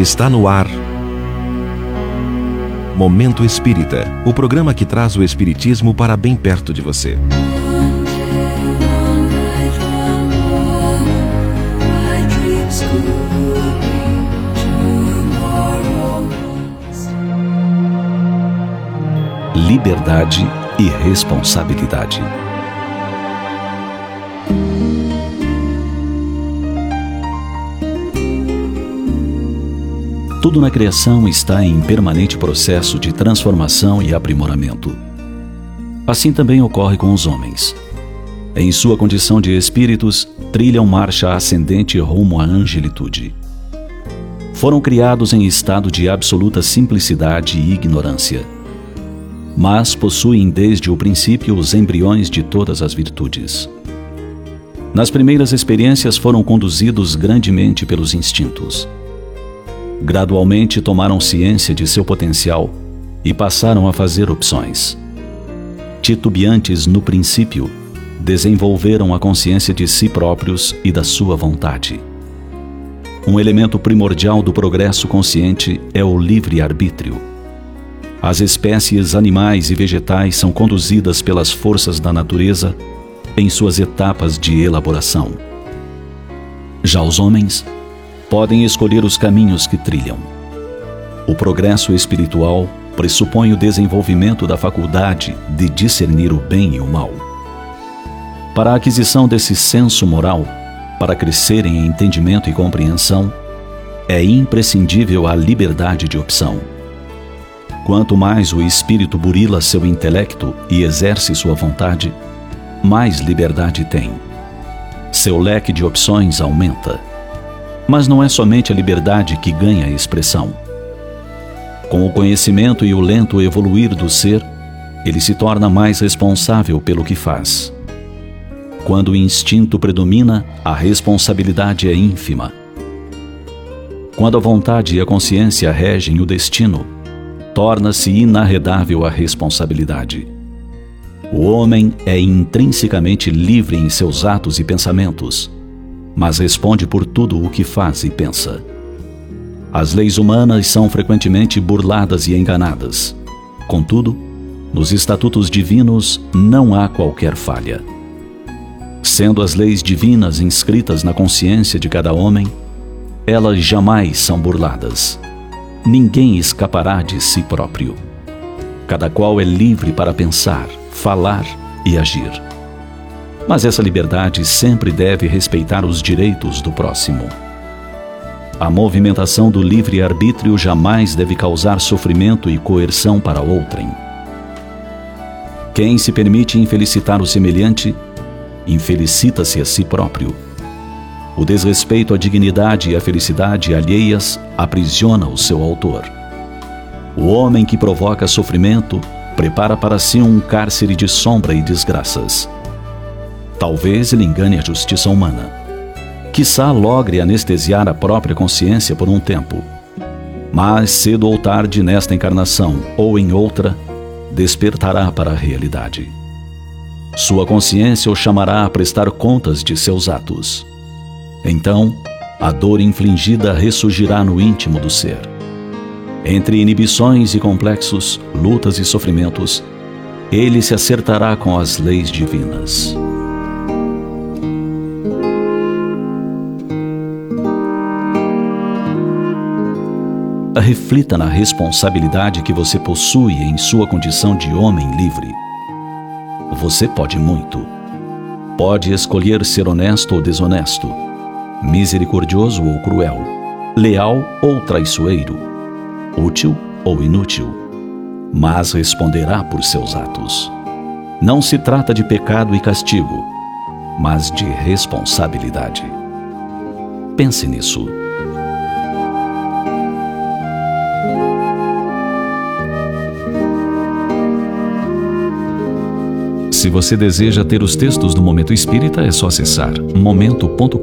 Está no ar. Momento Espírita o programa que traz o Espiritismo para bem perto de você. Liberdade e responsabilidade. Tudo na criação está em permanente processo de transformação e aprimoramento. Assim também ocorre com os homens. Em sua condição de espíritos, trilham marcha ascendente rumo à angelitude. Foram criados em estado de absoluta simplicidade e ignorância. Mas possuem desde o princípio os embriões de todas as virtudes. Nas primeiras experiências foram conduzidos grandemente pelos instintos gradualmente tomaram ciência de seu potencial e passaram a fazer opções. Titubeantes no princípio, desenvolveram a consciência de si próprios e da sua vontade. Um elemento primordial do progresso consciente é o livre-arbítrio. As espécies animais e vegetais são conduzidas pelas forças da natureza em suas etapas de elaboração. Já os homens podem escolher os caminhos que trilham. O progresso espiritual pressupõe o desenvolvimento da faculdade de discernir o bem e o mal. Para a aquisição desse senso moral, para crescerem em entendimento e compreensão, é imprescindível a liberdade de opção. Quanto mais o espírito burila seu intelecto e exerce sua vontade, mais liberdade tem. Seu leque de opções aumenta mas não é somente a liberdade que ganha expressão. Com o conhecimento e o lento evoluir do ser, ele se torna mais responsável pelo que faz. Quando o instinto predomina, a responsabilidade é ínfima. Quando a vontade e a consciência regem o destino, torna-se inarredável a responsabilidade. O homem é intrinsecamente livre em seus atos e pensamentos mas responde por tudo o que faz e pensa. As leis humanas são frequentemente burladas e enganadas. Contudo, nos estatutos divinos não há qualquer falha. Sendo as leis divinas inscritas na consciência de cada homem, elas jamais são burladas. Ninguém escapará de si próprio. Cada qual é livre para pensar, falar e agir mas essa liberdade sempre deve respeitar os direitos do próximo. A movimentação do livre-arbítrio jamais deve causar sofrimento e coerção para outrem. Quem se permite infelicitar o semelhante, infelicita-se a si próprio. O desrespeito à dignidade e à felicidade alheias aprisiona o seu autor. O homem que provoca sofrimento prepara para si um cárcere de sombra e desgraças. Talvez ele engane a justiça humana. Quissá logre anestesiar a própria consciência por um tempo. Mas cedo ou tarde nesta encarnação ou em outra, despertará para a realidade. Sua consciência o chamará a prestar contas de seus atos. Então, a dor infligida ressurgirá no íntimo do ser. Entre inibições e complexos, lutas e sofrimentos, ele se acertará com as leis divinas. Reflita na responsabilidade que você possui em sua condição de homem livre. Você pode muito. Pode escolher ser honesto ou desonesto, misericordioso ou cruel, leal ou traiçoeiro, útil ou inútil, mas responderá por seus atos. Não se trata de pecado e castigo, mas de responsabilidade. Pense nisso. Se você deseja ter os textos do Momento Espírita, é só acessar momento.com.br.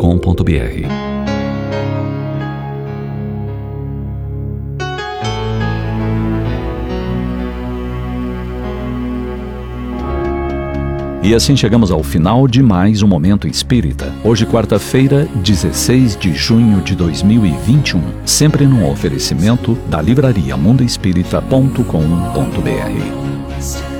E assim chegamos ao final de mais um Momento Espírita. Hoje, quarta-feira, 16 de junho de 2021. Sempre num oferecimento da livraria mundoespírita.com.br.